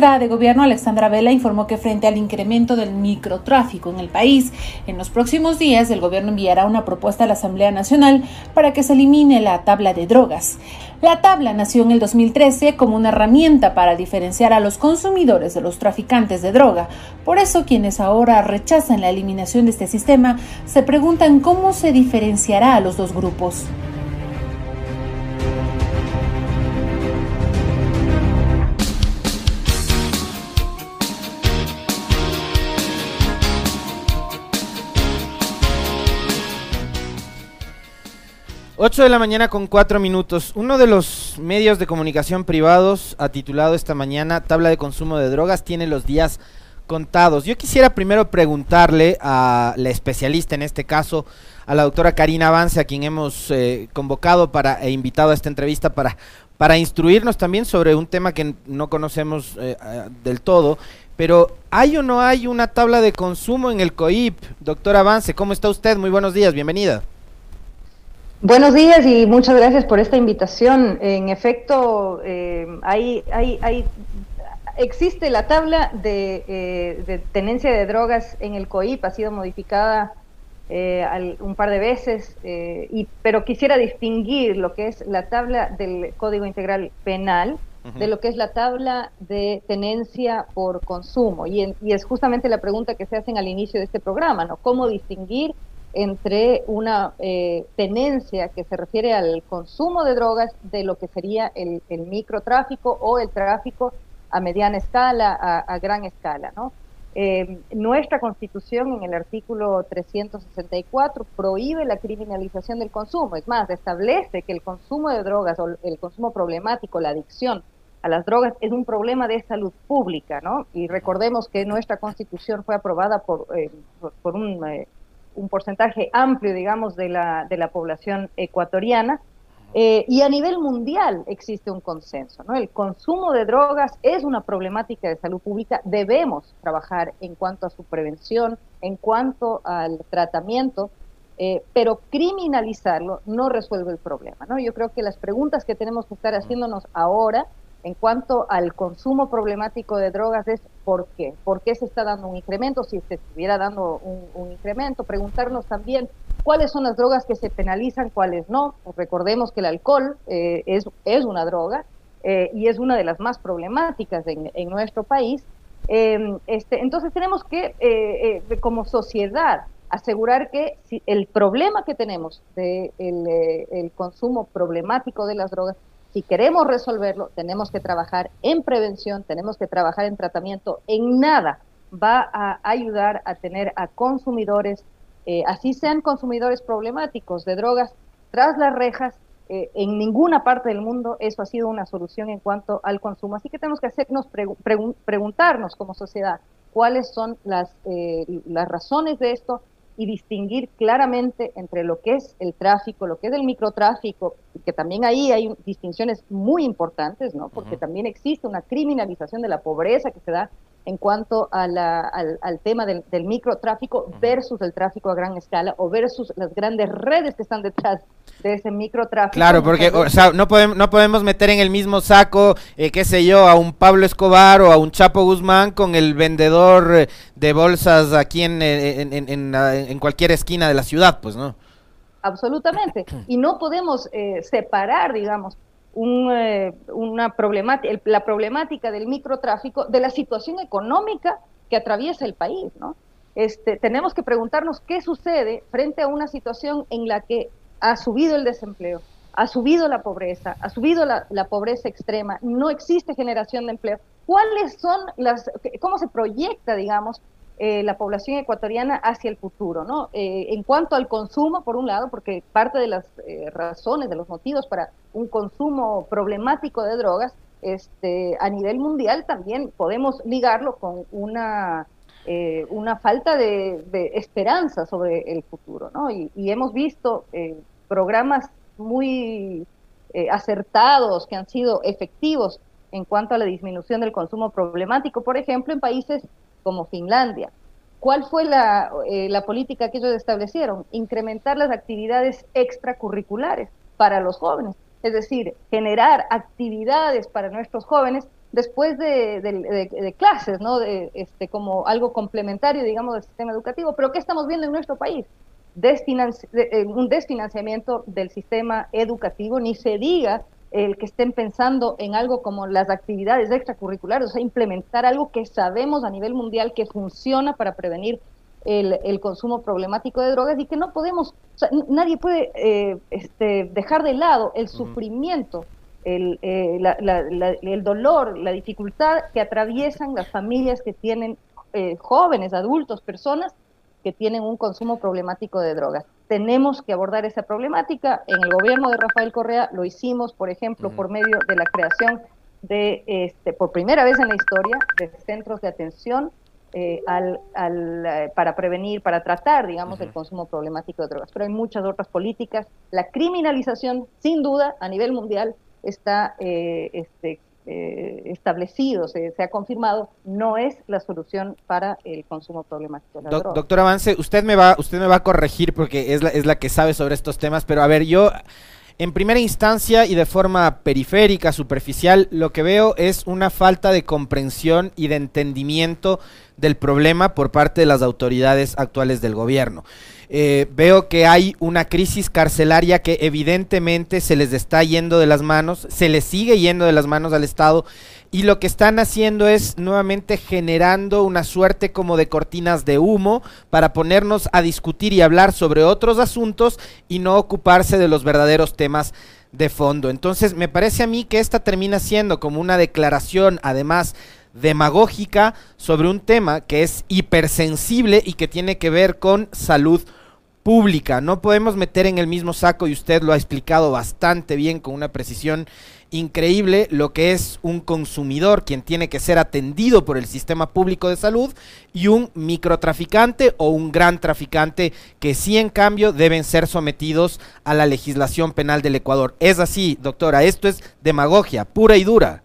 ministra de Gobierno, Alexandra Vela, informó que frente al incremento del microtráfico en el país, en los próximos días el gobierno enviará una propuesta a la Asamblea Nacional para que se elimine la tabla de drogas. La tabla nació en el 2013 como una herramienta para diferenciar a los consumidores de los traficantes de droga. Por eso quienes ahora rechazan la eliminación de este sistema se preguntan cómo se diferenciará a los dos grupos. 8 de la mañana con 4 minutos. Uno de los medios de comunicación privados ha titulado esta mañana Tabla de consumo de drogas tiene los días contados. Yo quisiera primero preguntarle a la especialista en este caso, a la doctora Karina Avance, a quien hemos eh, convocado para e invitado a esta entrevista para, para instruirnos también sobre un tema que no conocemos eh, eh, del todo. Pero ¿hay o no hay una tabla de consumo en el COIP? Doctora Avance, ¿cómo está usted? Muy buenos días, bienvenida. Buenos días y muchas gracias por esta invitación. En efecto, eh, hay, hay, hay, existe la tabla de, eh, tenencia de drogas en el COIP, ha sido modificada eh, un par de veces, y, pero quisiera distinguir lo que es la tabla del Código Integral Penal de lo que es la tabla de tenencia por consumo. Y, y es justamente la pregunta que se hacen al inicio de este programa, ¿no? ¿Cómo distinguir entre una eh, tenencia que se refiere al consumo de drogas de lo que sería el, microtráfico o el tráfico a mediana escala, a, gran escala. ¿no? Eh, nuestra constitución en el artículo 364 prohíbe la criminalización del consumo, es más, establece que el consumo de drogas o el consumo problemático, la adicción a las drogas es un problema de salud pública, ¿no? Y recordemos que nuestra constitución fue aprobada por, eh, por, un un porcentaje amplio, digamos, de la, de la población ecuatoriana. Eh, y a nivel mundial existe un consenso, ¿no? El consumo de drogas es una problemática de salud pública, debemos trabajar en cuanto a su prevención, en cuanto al tratamiento, eh, pero criminalizarlo no resuelve el problema, ¿no? Yo creo que las preguntas que tenemos que estar haciéndonos ahora en cuanto al consumo problemático de drogas es por qué, por qué se está dando un incremento, si se estuviera dando un, incremento, preguntarnos también cuáles son las drogas que se penalizan, cuáles no. Recordemos que el alcohol eh, es, es una droga eh, y es una de las más problemáticas en, nuestro país. Em, este, entonces tenemos que, eh, como sociedad, asegurar que si el problema que tenemos del de el consumo problemático de las drogas si queremos resolverlo, tenemos que trabajar en prevención, tenemos que trabajar en tratamiento. En nada va a ayudar a tener a consumidores, eh, así sean consumidores problemáticos de drogas, tras las rejas. Eh, en ninguna parte del mundo eso ha sido una solución en cuanto al consumo. Así que tenemos que hacernos preguntarnos como sociedad cuáles son las, eh, las razones de esto, y distinguir claramente entre lo que es el tráfico, lo que es el microtráfico, que también ahí hay distinciones muy importantes, ¿no? Porque también existe una criminalización de la pobreza que se da en cuanto a la, al, tema del, microtráfico versus el tráfico a gran escala o versus las grandes redes que están detrás de ese microtráfico. Claro, porque o sea, no, podemos, no podemos meter en el mismo saco, eh, qué sé yo, a un Pablo Escobar o a un Chapo Guzmán con el vendedor eh, de bolsas aquí en, en, en, en cualquier esquina de la ciudad, pues, ¿no? Absolutamente. Y no podemos eh, separar, digamos, eh, una problemática, la problemática del microtráfico de la situación económica que atraviesa el país, ¿no? Este, tenemos que preguntarnos qué sucede frente a una situación en la que ha subido el desempleo, ha subido la pobreza, ha subido la, pobreza extrema, no existe generación de empleo. ¿Cuáles son las, cómo se proyecta, digamos, eh, la población ecuatoriana hacia el futuro, ¿no? Eh, en cuanto al consumo, por un lado, porque parte de las eh, razones, de los motivos para un consumo problemático de drogas, este, a nivel mundial también podemos ligarlo con una, una falta de, esperanza sobre el futuro, ¿no? Y, y hemos visto programas muy acertados, que han sido efectivos en cuanto a la disminución del consumo problemático, por ejemplo, en países como Finlandia. ¿Cuál fue la, eh, la política que ellos establecieron? Incrementar las actividades extracurriculares para los jóvenes, es decir, generar actividades para nuestros jóvenes después de, clases, ¿no? De, este, como algo complementario, digamos, del sistema educativo. Pero ¿qué estamos viendo en nuestro país? Eh, un desfinanciamiento del sistema educativo, ni se diga el que estén pensando en algo como las actividades extracurriculares, o sea, implementar algo que sabemos a nivel mundial que funciona para prevenir el, consumo problemático de drogas y que no podemos, o sea, nadie puede eh, este, dejar de lado el sufrimiento, el, eh, el dolor, la dificultad que atraviesan las familias que tienen jóvenes, adultos, personas que tienen un consumo problemático de drogas. Tenemos que abordar esa problemática. En el gobierno de Rafael Correa lo hicimos, por ejemplo, por medio de la creación de, este, por primera vez en la historia, de centros de atención eh, al, al, eh, para prevenir, para tratar, digamos, el consumo problemático de drogas. Pero hay muchas otras políticas. La criminalización, sin duda, a nivel mundial, está eh, este, eh, establecido, se, ha confirmado, no es la solución para el consumo problemático de la droga. Doctor Avance, usted me va, usted me va a corregir porque es la, es la que sabe sobre estos temas, pero a ver, yo en primera instancia y de forma periférica, superficial, lo que veo es una falta de comprensión y de entendimiento del problema por parte de las autoridades actuales del gobierno. Eh, veo que hay una crisis carcelaria que evidentemente se les está yendo de las manos, se les sigue yendo de las manos al Estado y lo que están haciendo es nuevamente generando una suerte como de cortinas de humo para ponernos a discutir y hablar sobre otros asuntos y no ocuparse de los verdaderos temas de fondo. Entonces me parece a mí que esta termina siendo como una declaración además demagógica sobre un tema que es hipersensible y que tiene que ver con salud. No podemos meter en el mismo saco, y usted lo ha explicado bastante bien con una precisión increíble, lo que es un consumidor, quien tiene que ser atendido por el sistema público de salud, y un microtraficante o un gran traficante que sí en cambio deben ser sometidos a la legislación penal del Ecuador. Es así, doctora, esto es demagogia pura y dura.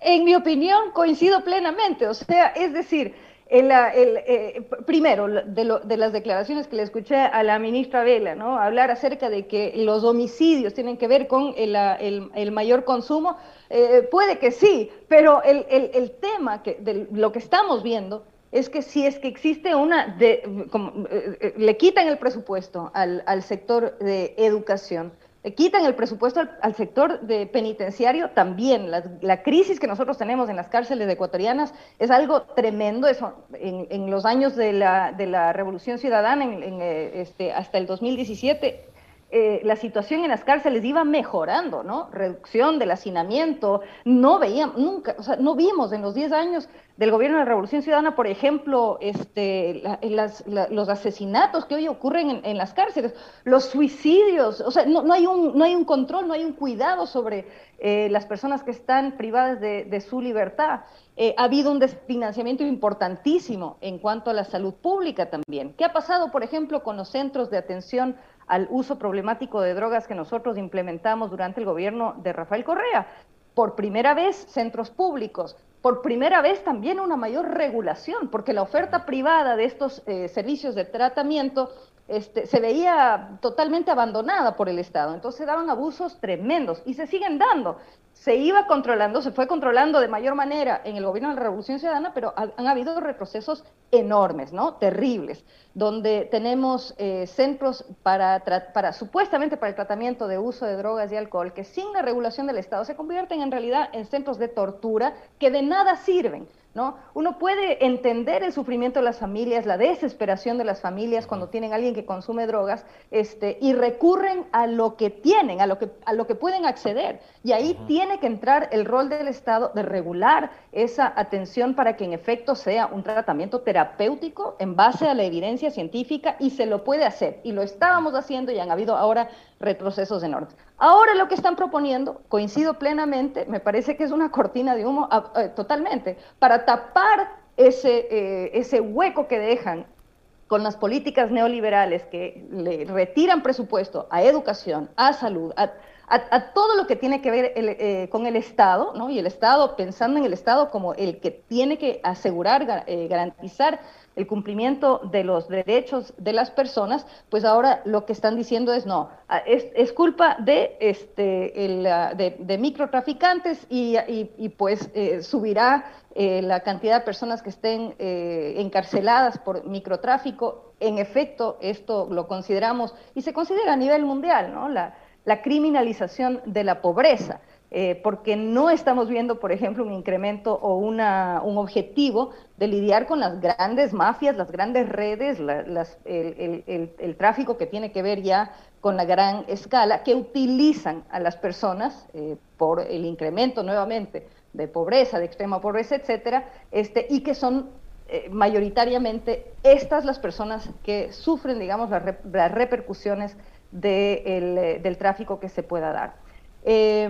En mi opinión, coincido plenamente, o sea, es decir, el, el, eh, primero, de, las declaraciones que le escuché a la ministra Vela, ¿no? Hablar acerca de que los homicidios tienen que ver con el, mayor consumo, eh, puede que sí, pero el, tema que, de lo que estamos viendo es que si es que existe una, de, como, eh, le quitan el presupuesto al, al sector de educación, quitan el presupuesto al, sector de penitenciario también. La, crisis que nosotros tenemos en las cárceles ecuatorianas es algo tremendo. Eso, en, los años de la, de la Revolución Ciudadana, en, eh, este, hasta el 2017, eh, la situación en las cárceles iba mejorando, ¿no? Reducción del hacinamiento, no veíamos, nunca, o sea, no vimos en los 10 años del gobierno de la Revolución Ciudadana, por ejemplo, este, los asesinatos que hoy ocurren en, las cárceles, los suicidios, o sea, no, hay, un, control, no hay un cuidado sobre eh, las personas que están privadas de, su libertad. Eh, ha habido un desfinanciamiento importantísimo en cuanto a la salud pública también. ¿Qué ha pasado, por ejemplo, con los centros de atención al uso problemático de drogas que nosotros implementamos durante el gobierno de Rafael Correa. Por primera vez, centros públicos. Por primera vez también una mayor regulación, porque la oferta privada de estos eh, servicios de tratamiento este, se veía totalmente abandonada por el Estado. Entonces se daban abusos tremendos y se siguen dando se iba controlando, se fue controlando de mayor manera en el gobierno de la Revolución Ciudadana, pero han habido retrocesos enormes, ¿no? Terribles, donde tenemos eh, centros para, para, supuestamente para el tratamiento de uso de drogas y alcohol, que sin la regulación del Estado se convierten en realidad en centros de tortura que de nada sirven. ¿No? Uno puede entender el sufrimiento de las familias, la desesperación de las familias cuando tienen a alguien que consume drogas, este, y recurren a lo que tienen, a lo que, a lo que pueden acceder. Y ahí tiene que entrar el rol del Estado de regular esa atención para que en efecto sea un tratamiento terapéutico en base a la evidencia científica y se lo puede hacer. Y lo estábamos haciendo y han habido ahora retrocesos enormes. Ahora lo que están proponiendo, coincido plenamente, me parece que es una cortina de humo ah, eh, totalmente, para tapar ese, eh, ese hueco que dejan con las políticas neoliberales que le retiran presupuesto a educación, a salud, a, todo lo que tiene que ver eh, con el Estado, ¿no? Y el Estado, pensando en el Estado como el que tiene que asegurar, eh, garantizar el cumplimiento de los derechos de las personas, pues ahora lo que están diciendo es no, ah, es, culpa de, este, el, ah, de, microtraficantes y, pues eh, subirá eh, la cantidad de personas que estén eh, encarceladas por microtráfico. En efecto, esto lo consideramos y se considera a nivel mundial, ¿no? La, la criminalización de la pobreza. Eh, porque no estamos viendo, por ejemplo, un incremento o una, un objetivo de lidiar con las grandes mafias, las grandes redes, el, tráfico que tiene que ver ya con la gran escala, que utilizan a las personas eh, por el incremento nuevamente de pobreza, de extrema pobreza, etcétera, este, y que son eh, mayoritariamente estas las personas que sufren, digamos, las, repercusiones del tráfico que se pueda dar. Eh,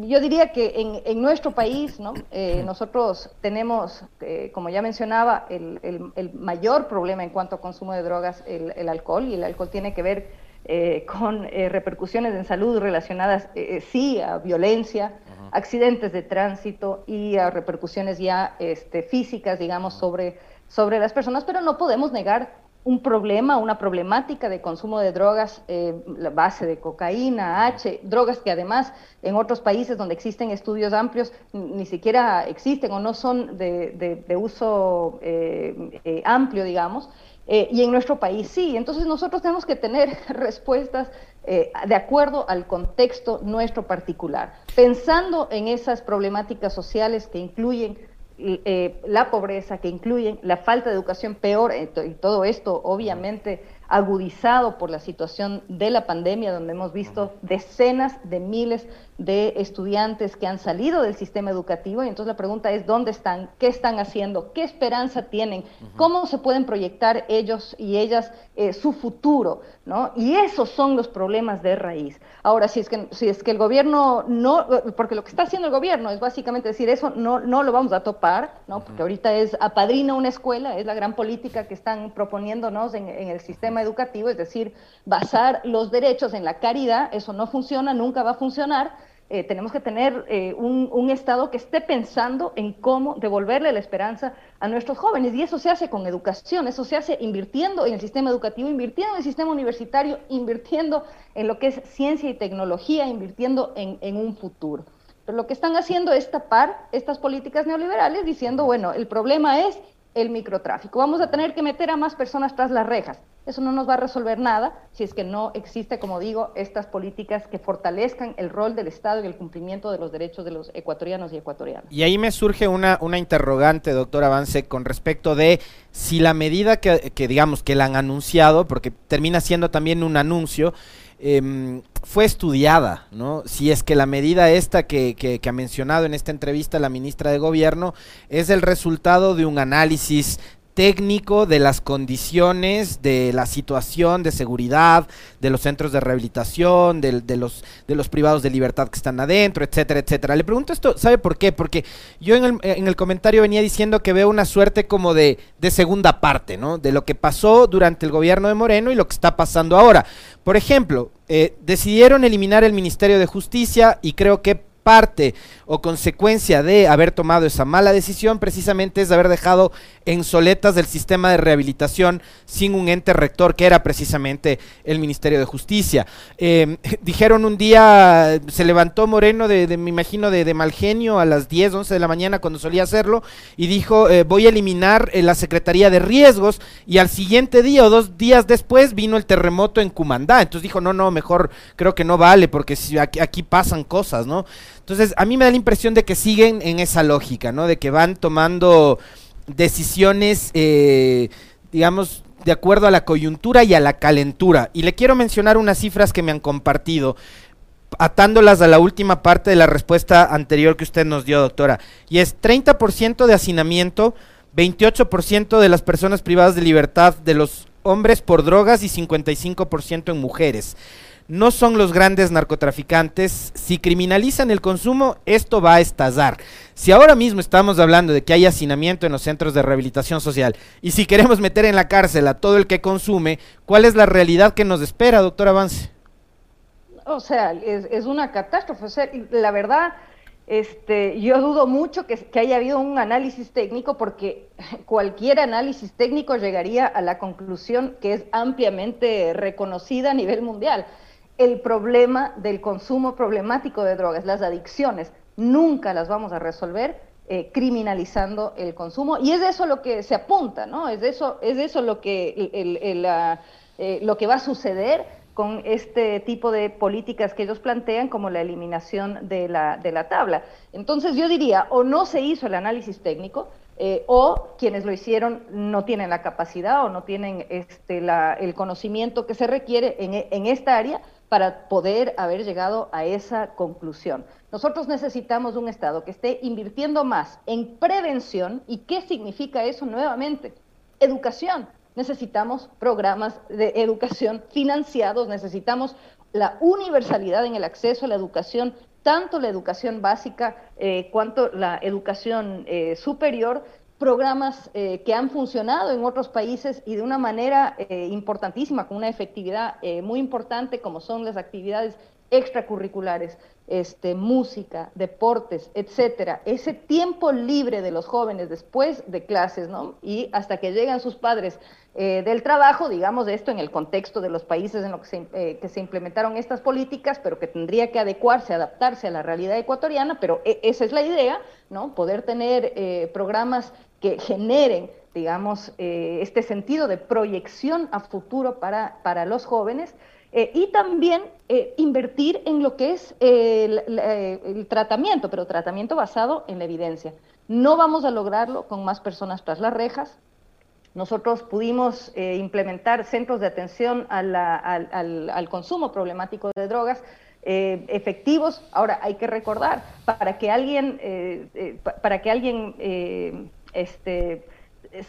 yo diría que en, nuestro país, ¿no? Eh, nosotros tenemos, eh, como ya mencionaba, el, mayor problema en cuanto a consumo de drogas, el, alcohol, y el alcohol tiene que ver eh, con repercusiones en salud relacionadas, sí, a violencia, accidentes de tránsito y a repercusiones ya este, físicas, digamos, sobre, sobre las personas, pero no podemos negar un problema, una problemática de consumo de drogas, eh, la base de cocaína, H, drogas que además en otros países donde existen estudios amplios ni siquiera existen o no son de, uso eh, eh, amplio, digamos, y en nuestro país sí. Entonces nosotros tenemos que tener respuestas de acuerdo al contexto nuestro particular, pensando en esas problemáticas sociales que incluyen eh, la pobreza, que incluyen la falta de educación peor, eh, y todo esto obviamente agudizado por la situación de la pandemia, donde hemos visto decenas de miles de estudiantes que han salido del sistema educativo. Y entonces la pregunta es, ¿dónde están? ¿Qué están haciendo? ¿Qué esperanza tienen? ¿Cómo se pueden proyectar ellos y ellas eh, su futuro? ¿no? Y esos son los problemas de raíz. Ahora, si es, que, si es que el gobierno no, porque lo que está haciendo el gobierno es básicamente decir, eso no, no lo vamos a topar, ¿no? porque ahorita es apadrina una escuela, es la gran política que están proponiéndonos en el sistema educativo, es decir, basar los derechos en la caridad, eso no funciona, nunca va a funcionar. Eh, tenemos que tener eh, un, Estado que esté pensando en cómo devolverle la esperanza a nuestros jóvenes. Y eso se hace con educación, eso se hace invirtiendo en el sistema educativo, invirtiendo en el sistema universitario, invirtiendo en lo que es ciencia y tecnología, invirtiendo en, en un futuro. Pero lo que están haciendo es tapar estas políticas neoliberales diciendo, bueno, el problema es el microtráfico. Vamos a tener que meter a más personas tras las rejas. Eso no nos va a resolver nada si es que no existe, como digo, estas políticas que fortalezcan el rol del Estado y el cumplimiento de los derechos de los ecuatorianos y ecuatorianas. Y ahí me surge una, una interrogante, doctor Avance, con respecto de si la medida que, que digamos, que la han anunciado, porque termina siendo también un anuncio, eh, fue estudiada, ¿no? Si es que la medida esta que, que, que, ha mencionado en esta entrevista la ministra de Gobierno es el resultado de un análisis técnico de las condiciones, de la situación de seguridad, de los centros de rehabilitación, de, los, de los privados de libertad que están adentro, etcétera, etcétera. Le pregunto esto, ¿sabe por qué? Porque yo en el, en el comentario venía diciendo que veo una suerte como de, de segunda parte, ¿no? De lo que pasó durante el gobierno de Moreno y lo que está pasando ahora. Por ejemplo, eh, decidieron eliminar el Ministerio de Justicia y creo que parte o consecuencia de haber tomado esa mala decisión precisamente es haber dejado en soletas del sistema de rehabilitación sin un ente rector que era precisamente el Ministerio de Justicia. Eh, dijeron un día, se levantó Moreno de, me imagino, de, de, mal genio a las 10, 11 de la mañana cuando solía hacerlo y dijo, eh, voy a eliminar eh, la Secretaría de Riesgos y al siguiente día o dos días después vino el terremoto en Cumandá. Entonces dijo, no, no, mejor creo que no vale porque aquí, aquí pasan cosas, ¿no? Entonces, a mí me da la impresión de que siguen en esa lógica, ¿no? De que van tomando decisiones, eh, digamos, de acuerdo a la coyuntura y a la calentura. Y le quiero mencionar unas cifras que me han compartido, atándolas a la última parte de la respuesta anterior que usted nos dio, doctora. Y es 30% de hacinamiento, 28% de las personas privadas de libertad de los hombres por drogas y 55% en mujeres no son los grandes narcotraficantes. Si criminalizan el consumo, esto va a estallar. Si ahora mismo estamos hablando de que hay hacinamiento en los centros de rehabilitación social y si queremos meter en la cárcel a todo el que consume, ¿cuál es la realidad que nos espera, doctor Avance? O sea, es, una catástrofe. O sea, la verdad, este, yo dudo mucho que, que, haya habido un análisis técnico porque cualquier análisis técnico llegaría a la conclusión que es ampliamente reconocida a nivel mundial. El problema del consumo problemático de drogas, las adicciones, nunca las vamos a resolver eh, criminalizando el consumo y es de eso lo que se apunta, ¿no? Es de eso, es de eso lo que, eh, lo que va a suceder con este tipo de políticas que ellos plantean como la eliminación de la, de la tabla. Entonces yo diría, o no se hizo el análisis técnico, eh, o quienes lo hicieron no tienen la capacidad o no tienen este, la, el conocimiento que se requiere en, en esta área para poder haber llegado a esa conclusión. Nosotros necesitamos un Estado que esté invirtiendo más en prevención. ¿Y qué significa eso nuevamente? Educación necesitamos programas de educación financiados, necesitamos la universalidad en el acceso a la educación, tanto la educación básica eh, cuanto la educación eh, superior, programas eh, que han funcionado en otros países y de una manera importantísima, con una efectividad muy importante, como son las actividades extracurriculares, este, música, deportes, etcétera, ese tiempo libre de los jóvenes después de clases, ¿no? Y hasta que llegan sus padres eh, del trabajo, digamos esto en el contexto de los países en los que se, eh, que se implementaron estas políticas, pero que tendría que adecuarse, adaptarse a la realidad ecuatoriana, pero e, esa es la idea, ¿no? Poder tener eh, programas que generen digamos, este sentido de proyección a futuro para, para los jóvenes, eh, y también eh, invertir en lo que es el, tratamiento, pero tratamiento basado en la evidencia. No vamos a lograrlo con más personas tras las rejas. Nosotros pudimos eh, implementar centros de atención al, consumo problemático de drogas efectivos. Ahora hay que recordar, para que alguien, para que alguien este,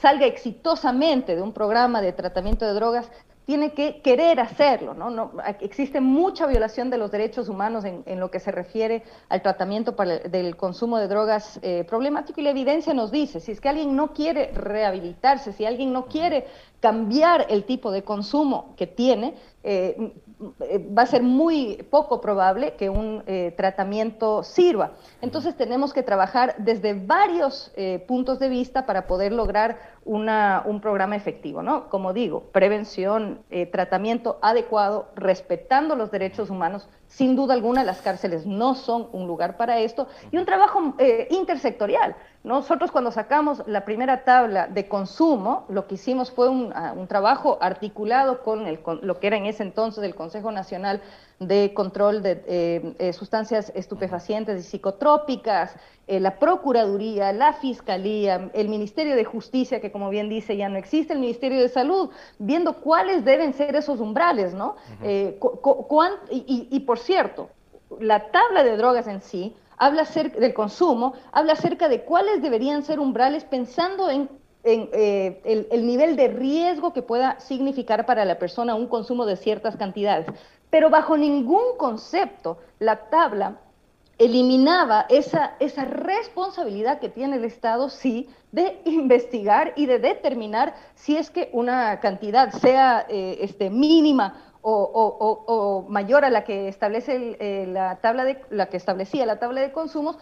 salga exitosamente de un programa de tratamiento de drogas, tiene que querer hacerlo, ¿no? no existe mucha violación de los derechos humanos en, lo que se refiere al tratamiento del consumo de drogas eh, problemático y la evidencia nos dice, si es que alguien no quiere rehabilitarse, si alguien no quiere cambiar el tipo de consumo que tiene, eh, va a ser muy poco probable que un eh, tratamiento sirva. Entonces tenemos que trabajar desde varios eh, puntos de vista para poder lograr una, un programa efectivo, ¿no? Como digo, prevención, tratamiento adecuado, respetando los derechos humanos. Sin duda alguna, las cárceles no son un lugar para esto y un trabajo intersectorial. Nosotros cuando sacamos la primera tabla de consumo, lo que hicimos fue un, ah, trabajo articulado con, lo que era en ese entonces el Consejo Nacional de Control de eh, eh, Sustancias Estupefacientes y Psicotrópicas, eh, la Procuraduría, la Fiscalía, el Ministerio de Justicia, que como bien dice ya no existe, el Ministerio de Salud, viendo cuáles deben ser esos umbrales, ¿no? y, y por cierto, la tabla de drogas en sí, habla acerca del consumo, habla acerca de cuáles deberían ser umbrales pensando en, eh, el, nivel de riesgo que pueda significar para la persona un consumo de ciertas cantidades. Pero bajo ningún concepto la tabla eliminaba esa, esa responsabilidad que tiene el Estado, sí, de investigar y de determinar si es que una cantidad sea eh, este, mínima o, mayor a la que establece eh, la tabla de la que establecía la tabla de consumos,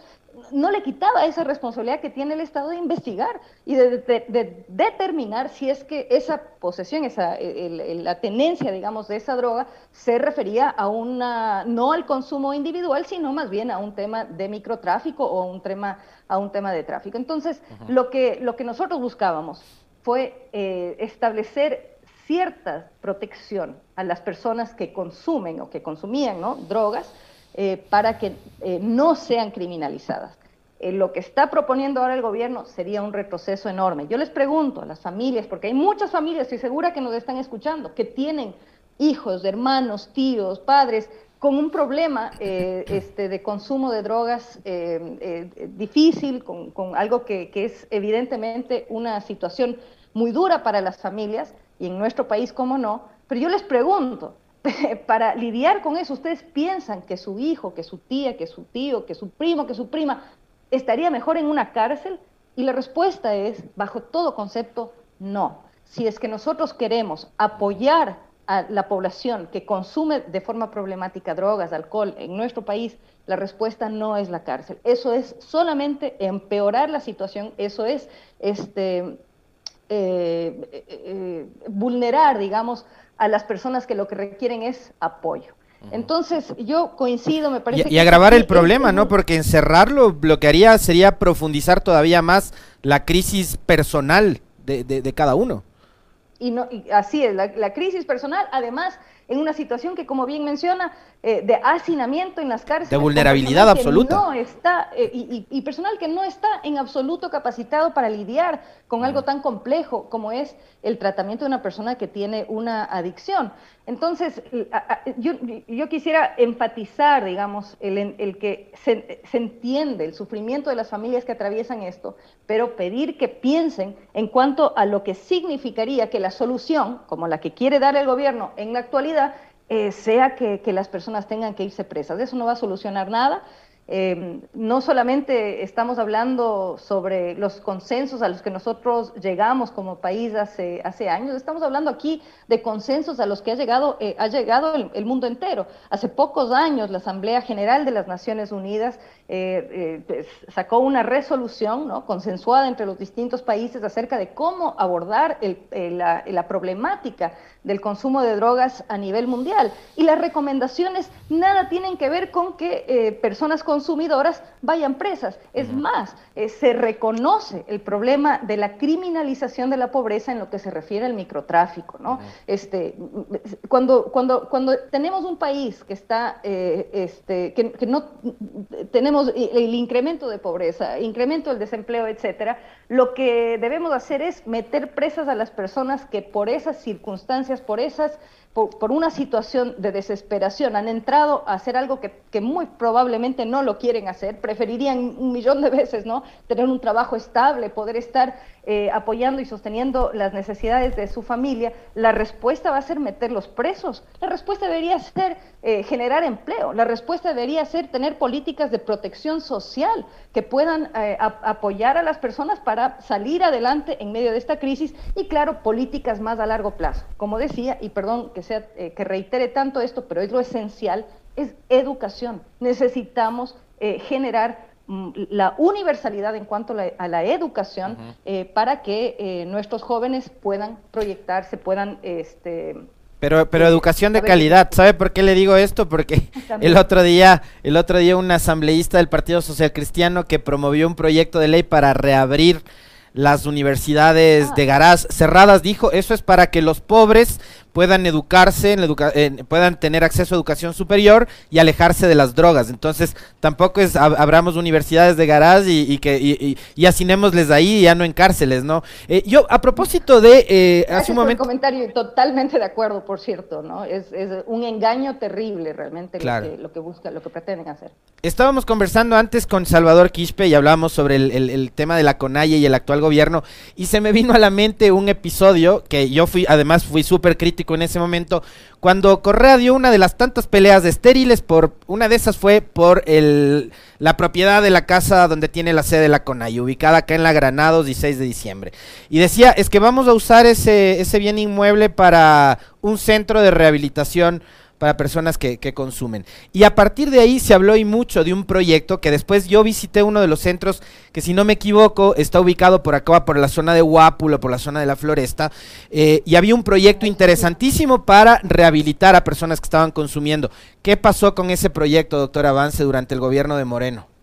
no le quitaba esa responsabilidad que tiene el Estado de investigar y de, determinar si es que esa posesión, esa la tenencia, digamos, de esa droga se refería a una no al consumo individual, sino más bien a un tema de microtráfico o un tema a un tema de tráfico. Entonces, lo que lo que nosotros buscábamos fue eh, establecer cierta protección a las personas que consumen o que consumían drogas eh, para que eh, no sean criminalizadas. Eh, lo que está proponiendo ahora el gobierno sería un retroceso enorme. Yo les pregunto a las familias, porque hay muchas familias, estoy segura que nos están escuchando, que tienen hijos, hermanos, tíos, padres, con un problema este, de consumo de drogas difícil, con, algo que, que es evidentemente una situación muy dura para las familias, y en nuestro país, cómo no, pero yo les pregunto, para lidiar con eso, ¿ustedes piensan que su hijo, que su tía, que su tío, que su primo, que su prima estaría mejor en una cárcel? Y la respuesta es, bajo todo concepto, no. Si es que nosotros queremos apoyar a la población que consume de forma problemática drogas, alcohol en nuestro país, la respuesta no es la cárcel. Eso es solamente empeorar la situación, eso es este, eh, eh, eh, vulnerar, digamos, a las personas que lo que requieren es apoyo. Entonces, yo coincido, me parece... Y, y agravar el problema, ¿no? Porque encerrarlo lo que haría sería profundizar todavía más la crisis personal de, de, de cada uno. Y, no, y así es, la, la, crisis personal, además, en una situación que, como bien menciona, eh, de hacinamiento en las cárceles. De vulnerabilidad absoluta. No está, eh, y, y, personal que no está en absoluto capacitado para lidiar con algo tan complejo como es el tratamiento de una persona que tiene una adicción. Entonces, yo, yo quisiera enfatizar, digamos, el, el que se, se, entiende el sufrimiento de las familias que atraviesan esto, pero pedir que piensen en cuanto a lo que significaría que la solución, como la que quiere dar el gobierno en la actualidad, eh, sea que, las personas tengan que irse presas. Eso no va a solucionar nada. Eh, no solamente estamos hablando sobre los consensos a los que nosotros llegamos como país hace, años, estamos hablando aquí de consensos a los que ha llegado, eh, ha llegado el, mundo entero. Hace pocos años la Asamblea General de las Naciones Unidas eh, pues, sacó una resolución ¿no? consensuada entre los distintos países acerca de cómo abordar la problemática del consumo de drogas a nivel mundial. Y las recomendaciones nada tienen que ver con que eh, personas consumidoras vayan presas. Es más, eh, se reconoce el problema de la criminalización de la pobreza en lo que se refiere al microtráfico. ¿no? este, cuando, cuando, cuando tenemos un país que está, eh, este, que, que, no tenemos el incremento de pobreza, incremento del desempleo, etcétera, lo que debemos hacer es meter presas a las personas que por esas circunstancias por esas por, una situación de desesperación, han entrado a hacer algo que, muy probablemente no lo quieren hacer, preferirían un millón de veces, ¿no? Tener un trabajo estable, poder estar eh, apoyando y sosteniendo las necesidades de su familia, la respuesta va a ser meterlos presos. La respuesta debería ser eh, generar empleo. La respuesta debería ser tener políticas de protección social que puedan eh, apoyar a las personas para salir adelante en medio de esta crisis y, claro, políticas más a largo plazo. Como decía, y perdón que, sea, eh, que reitere tanto esto, pero es lo esencial, es educación. Necesitamos eh, generar mm, la universalidad en cuanto a la, a la educación uh -huh. eh, para que nuestros jóvenes puedan proyectarse, puedan... Este, pero, pero educación de calidad, ¿sabe por qué le digo esto? Porque el otro día, el otro día un asambleísta del Partido Social Cristiano que promovió un proyecto de ley para reabrir las universidades ah. de Garaz cerradas, dijo, eso es para que los pobres puedan educarse, en educa eh, puedan tener acceso a educación superior y alejarse de las drogas. Entonces, tampoco es ab abramos universidades de garage y, y que y, y, y, asinémosles ahí, ya no en cárceles, ¿no? Eh, yo, a propósito de... Eh, hace un momento... comentario, totalmente de acuerdo, por cierto, ¿no? Es, es un engaño terrible realmente claro. lo, que, lo que busca, lo que pretenden hacer. Estábamos conversando antes con Salvador Quispe y hablábamos sobre el, el, el tema de la CONAIE y el actual gobierno y se me vino a la mente un episodio que yo fui, además fui súper crítico en ese momento, cuando Correa dio una de las tantas peleas de estériles, por una de esas fue por el, la propiedad de la casa donde tiene la sede de la CONAI, ubicada acá en la Granados, 16 de diciembre. Y decía, es que vamos a usar ese, ese bien inmueble para un centro de rehabilitación para personas que, consumen. Y a partir de ahí se habló y mucho de un proyecto que después yo visité uno de los centros que si no me equivoco está ubicado por acá, por la zona de Huápulo, por la zona de la Floresta, eh, y había un proyecto interesantísimo para rehabilitar a personas que estaban consumiendo. ¿Qué pasó con ese proyecto, doctor Avance, durante el gobierno de Moreno?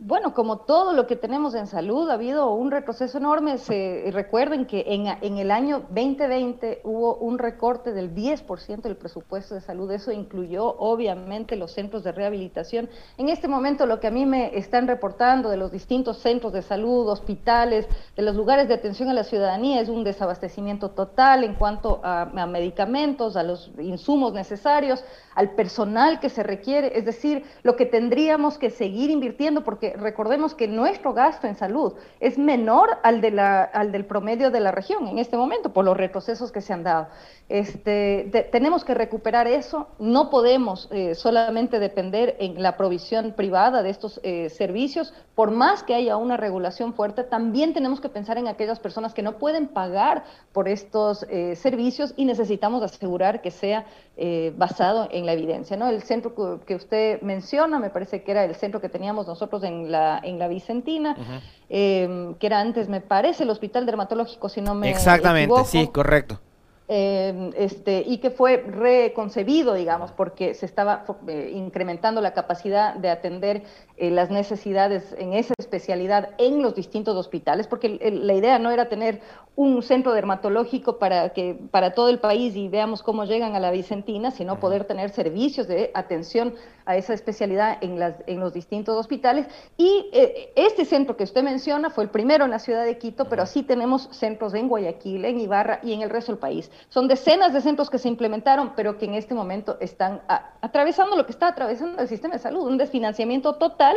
Bueno, como todo lo que tenemos en salud, ha habido un retroceso enorme. Se, recuerden que en, en, el año 2020 hubo un recorte del 10% del presupuesto de salud. Eso incluyó, obviamente, los centros de rehabilitación. En este momento, lo que a mí me están reportando de los distintos centros de salud, hospitales, de los lugares de atención a la ciudadanía, es un desabastecimiento total en cuanto a, a medicamentos, a los insumos necesarios, al personal que se requiere. Es decir, lo que tendríamos que seguir invirtiendo, porque recordemos que nuestro gasto en salud es menor al, del promedio de la región en este momento por los retrocesos que se han dado. Este, tenemos que recuperar eso, no podemos eh, solamente depender en la provisión privada de estos eh, servicios, por más que haya una regulación fuerte, también tenemos que pensar en aquellas personas que no pueden pagar por estos eh, servicios y necesitamos asegurar que sea basado en la evidencia. El centro que, usted menciona, me parece que era el centro que teníamos nosotros en la, en la Vicentina, que era antes, me parece, el Hospital Dermatológico, si no me Exactamente, sí, correcto. Em, este, y que fue reconcebido, digamos, porque se estaba eh, incrementando la capacidad de atender eh, las necesidades en esa especialidad en los distintos hospitales, porque la idea no era tener un centro dermatológico para, que, para todo el país y veamos cómo llegan a la Vicentina, sino poder tener servicios de atención a esa especialidad en, las, en los distintos hospitales. Y eh, este centro que usted menciona fue el primero en la ciudad de Quito, pero así tenemos centros en Guayaquil, en Ibarra y en el resto del país. Son decenas de centros que se implementaron, pero que en este momento están atravesando lo que está atravesando el sistema de salud, un desfinanciamiento total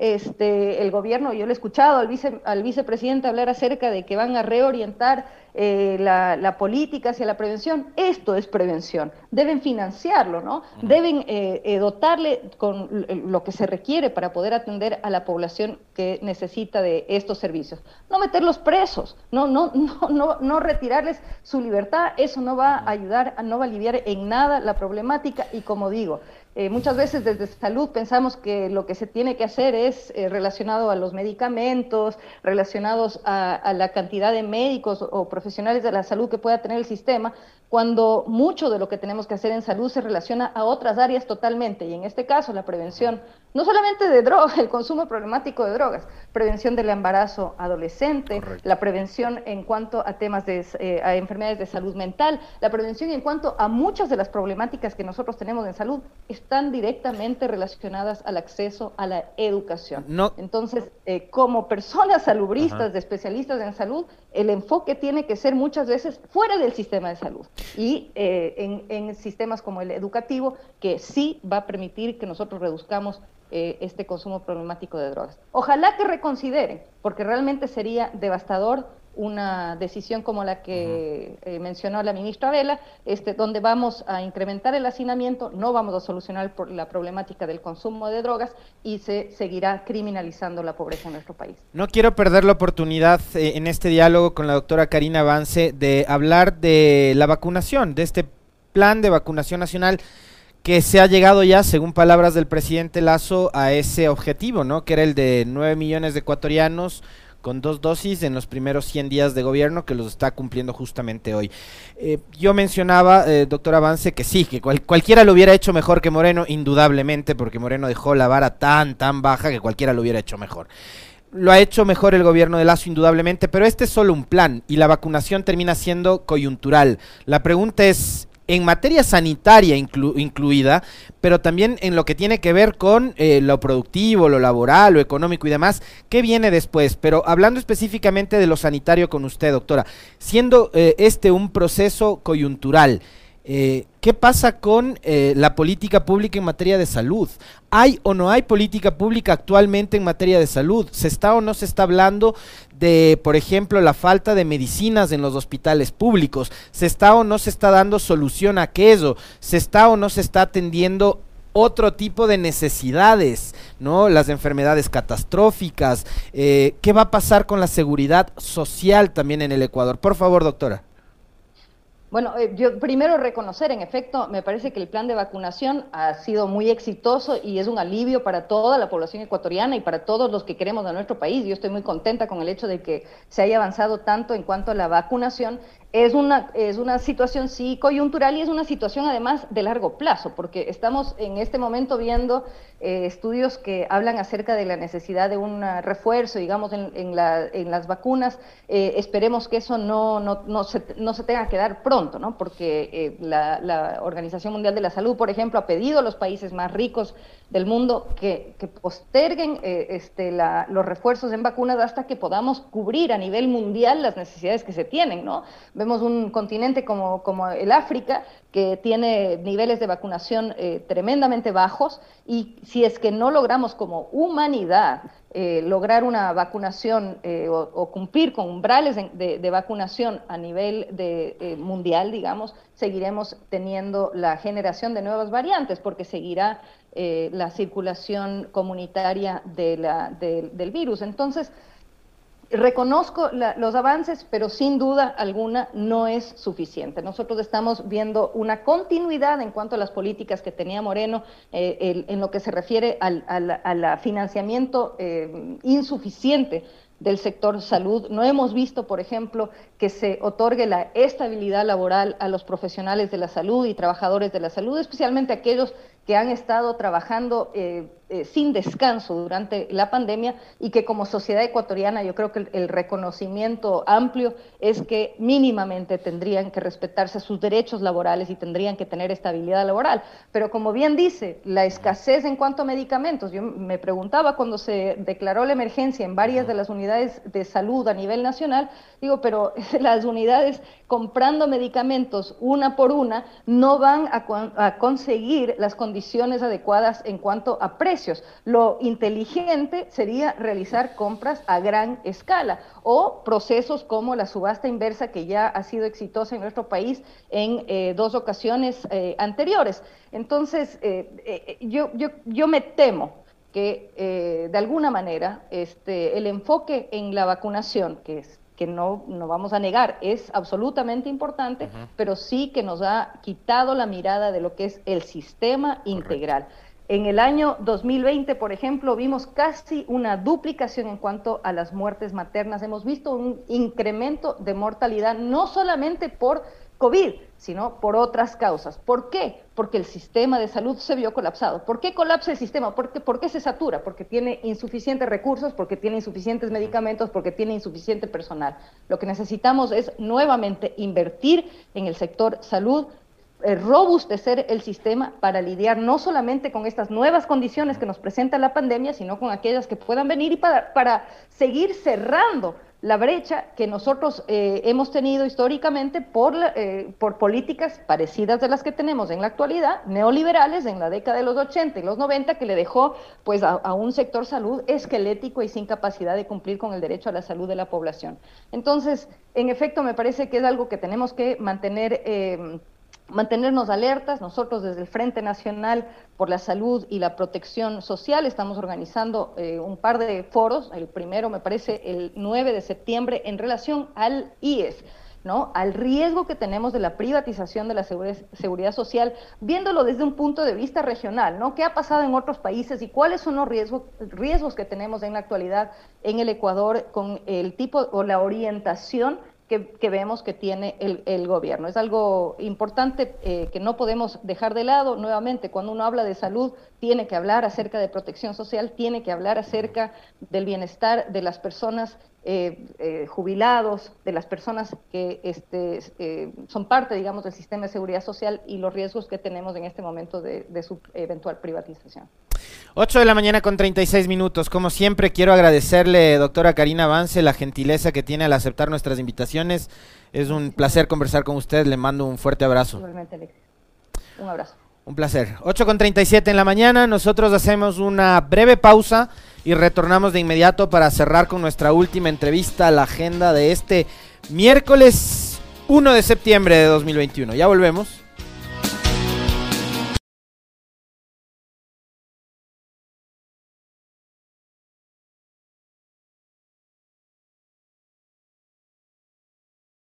este, el gobierno, yo le he escuchado al, vice, al vicepresidente hablar acerca de que van a reorientar eh, la, política hacia la prevención. Esto es prevención. Deben financiarlo, ¿no? Deben eh, eh, dotarle con lo que se requiere para poder atender a la población que necesita de estos servicios. No meterlos presos, no, no, no, no, no retirarles su libertad. Eso no va a ayudar, no va a aliviar en nada la problemática. Y como digo, eh, muchas veces desde salud pensamos que lo que se tiene que hacer es eh, relacionado a los medicamentos, relacionados a, la cantidad de médicos o profesionales de la salud que pueda tener el sistema, cuando mucho de lo que tenemos que hacer en salud se relaciona a otras áreas totalmente, y en este caso la prevención, no solamente de drogas, el consumo problemático de drogas, prevención del embarazo adolescente, la prevención en cuanto a temas de eh, a enfermedades de salud mental, la prevención en cuanto a muchas de las problemáticas que nosotros tenemos en salud están directamente relacionadas al acceso a la educación. Entonces, eh, como personas salubristas, de especialistas en salud, el enfoque tiene que ser muchas veces fuera del sistema de salud y eh, en, sistemas como el educativo, que sí va a permitir que nosotros reduzcamos eh, este consumo problemático de drogas. Ojalá que reconsideren, porque realmente sería devastador una decisión como la que eh, mencionó la ministra Vela, este, donde vamos a incrementar el hacinamiento, no vamos a solucionar la problemática del consumo de drogas y se seguirá criminalizando la pobreza en nuestro país. No quiero perder la oportunidad eh, en este diálogo con la doctora Karina Avance de hablar de la vacunación, de este plan de vacunación nacional que se ha llegado ya, según palabras del presidente Lazo, a ese objetivo, ¿no? Que era el de 9 millones de ecuatorianos con dos dosis en los primeros 100 días de gobierno que los está cumpliendo justamente hoy. Eh, yo mencionaba, eh, doctor Avance, que sí, que cualquiera lo hubiera hecho mejor que Moreno, indudablemente, porque Moreno dejó la vara tan, tan baja que cualquiera lo hubiera hecho mejor. Lo ha hecho mejor el gobierno de Lazo, indudablemente, pero este es solo un plan y la vacunación termina siendo coyuntural. La pregunta es, en materia sanitaria incluida, pero también en lo que tiene que ver con eh, lo productivo, lo laboral, lo económico y demás, ¿qué viene después? Pero hablando específicamente de lo sanitario con usted, doctora, siendo eh, este un proceso coyuntural, eh, ¿Qué pasa con la política pública en materia de salud? ¿Hay o no hay política pública actualmente en materia de salud? ¿Se está o no se está hablando de, por ejemplo, la falta de medicinas en los hospitales públicos? ¿Se está o no se está dando solución a aquello? ¿Se está o no se está atendiendo otro tipo de necesidades, ¿no? Las enfermedades catastróficas. Eh, ¿Qué va a pasar con la seguridad social también en el Ecuador? Por favor, doctora. Bueno, eh, yo primero reconocer, en efecto, me parece que el plan de vacunación ha sido muy exitoso y es un alivio para toda la población ecuatoriana y para todos los que queremos a nuestro país. Yo estoy muy contenta con el hecho de que se haya avanzado tanto en cuanto a la vacunación es una, es una situación sí coyuntural y es una situación además de largo plazo, porque estamos en este momento viendo eh, estudios que hablan acerca de la necesidad de un refuerzo, digamos, en, en, la, en las vacunas. Eh, esperemos que eso no, no, no, se, no se tenga que dar pronto, ¿no? porque eh, la, la, Organización Mundial de la Salud, por ejemplo, ha pedido a los países más ricos del mundo que, que posterguen este, la, los refuerzos en vacunas hasta que podamos cubrir a nivel mundial las necesidades que se tienen. ¿no? Vemos un continente como, el África que tiene niveles de vacunación eh, tremendamente bajos y si es que no logramos como humanidad eh, lograr una vacunación eh, o, cumplir con umbrales de, vacunación a nivel de, mundial, digamos, seguiremos teniendo la generación de nuevas variantes porque seguirá la circulación comunitaria la, del virus. Entonces, Reconozco los avances, pero sin duda alguna no es suficiente. Nosotros estamos viendo una continuidad en cuanto a las políticas que tenía Moreno eh, en lo que se refiere al, financiamiento eh, insuficiente del sector salud. No hemos visto, por ejemplo, que se otorgue la estabilidad laboral a los profesionales de la salud y trabajadores de la salud, especialmente aquellos que han estado trabajando eh, eh, sin descanso durante la pandemia y que como sociedad ecuatoriana yo creo que el, reconocimiento amplio es que mínimamente tendrían que respetarse sus derechos laborales y tendrían que tener estabilidad laboral. Pero como bien dice, la escasez en cuanto a medicamentos, yo me preguntaba cuando se declaró la emergencia en varias de las unidades de salud a nivel nacional, digo, pero las unidades comprando medicamentos una por una no van a conseguir las condiciones condiciones adecuadas en cuanto a precios. Lo inteligente sería realizar compras a gran escala o procesos como la subasta inversa que ya ha sido exitosa en nuestro país en eh, dos ocasiones eh, anteriores. Entonces, eh, yo, yo, yo me temo que de alguna manera este, el enfoque en la vacunación, que es que no, no vamos a negar, es absolutamente importante, pero sí que nos ha quitado la mirada de lo que es el sistema integral. En el año 2020, por ejemplo, vimos casi una duplicación en cuanto a las muertes maternas. Hemos visto un incremento de mortalidad, no solamente por COVID, sino por otras causas. ¿Por qué? Porque el sistema de salud se vio colapsado. ¿Por qué colapsa el sistema? ¿Por qué, ¿Por qué, se satura? Porque tiene insuficientes recursos, porque tiene insuficientes medicamentos, porque tiene insuficiente personal. Lo que necesitamos es nuevamente invertir en el sector salud, eh, robustecer el sistema para lidiar no solamente con estas nuevas condiciones que nos presenta la pandemia, sino con aquellas que puedan venir y para, para seguir cerrando la brecha que nosotros eh, hemos tenido históricamente por, eh, por políticas parecidas de las que tenemos en la actualidad, neoliberales en la década de los 80 y los 90, que le dejó pues a, un sector salud esquelético y sin capacidad de cumplir con el derecho a la salud de la población. Entonces, en efecto, me parece que es algo que tenemos que mantener eh, mantenernos alertas. Nosotros desde el Frente Nacional por la Salud y la Protección Social estamos organizando eh, un par de foros. El primero me parece el 9 de septiembre en relación al IES. ¿no? al riesgo que tenemos de la privatización de la seguridad, social, viéndolo desde un punto de vista regional, ¿no? ¿Qué ha pasado en otros países y cuáles son los riesgos, riesgos que tenemos en la actualidad en el Ecuador con el tipo o la orientación que, vemos que tiene el, gobierno. Es algo importante eh, que no podemos dejar de lado. Nuevamente, cuando uno habla de salud, tiene que hablar acerca de protección social, tiene que hablar acerca del bienestar de las personas eh, eh, jubilados, de las personas que este, son parte, digamos, del sistema de seguridad social y los riesgos que tenemos en este momento de su eventual privatización. 8 de la mañana con 36 minutos. Como siempre, quiero agradecerle, doctora Karina Avance, la gentileza que tiene al aceptar nuestras invitaciones. Es un placer conversar con usted. Le mando un fuerte abrazo. Igualmente, Un abrazo. Un placer. 8 con 37 en la mañana. Nosotros hacemos una breve pausa y retornamos de inmediato para cerrar con nuestra última entrevista a la agenda de este miércoles 1 de septiembre de 2021. Ya volvemos.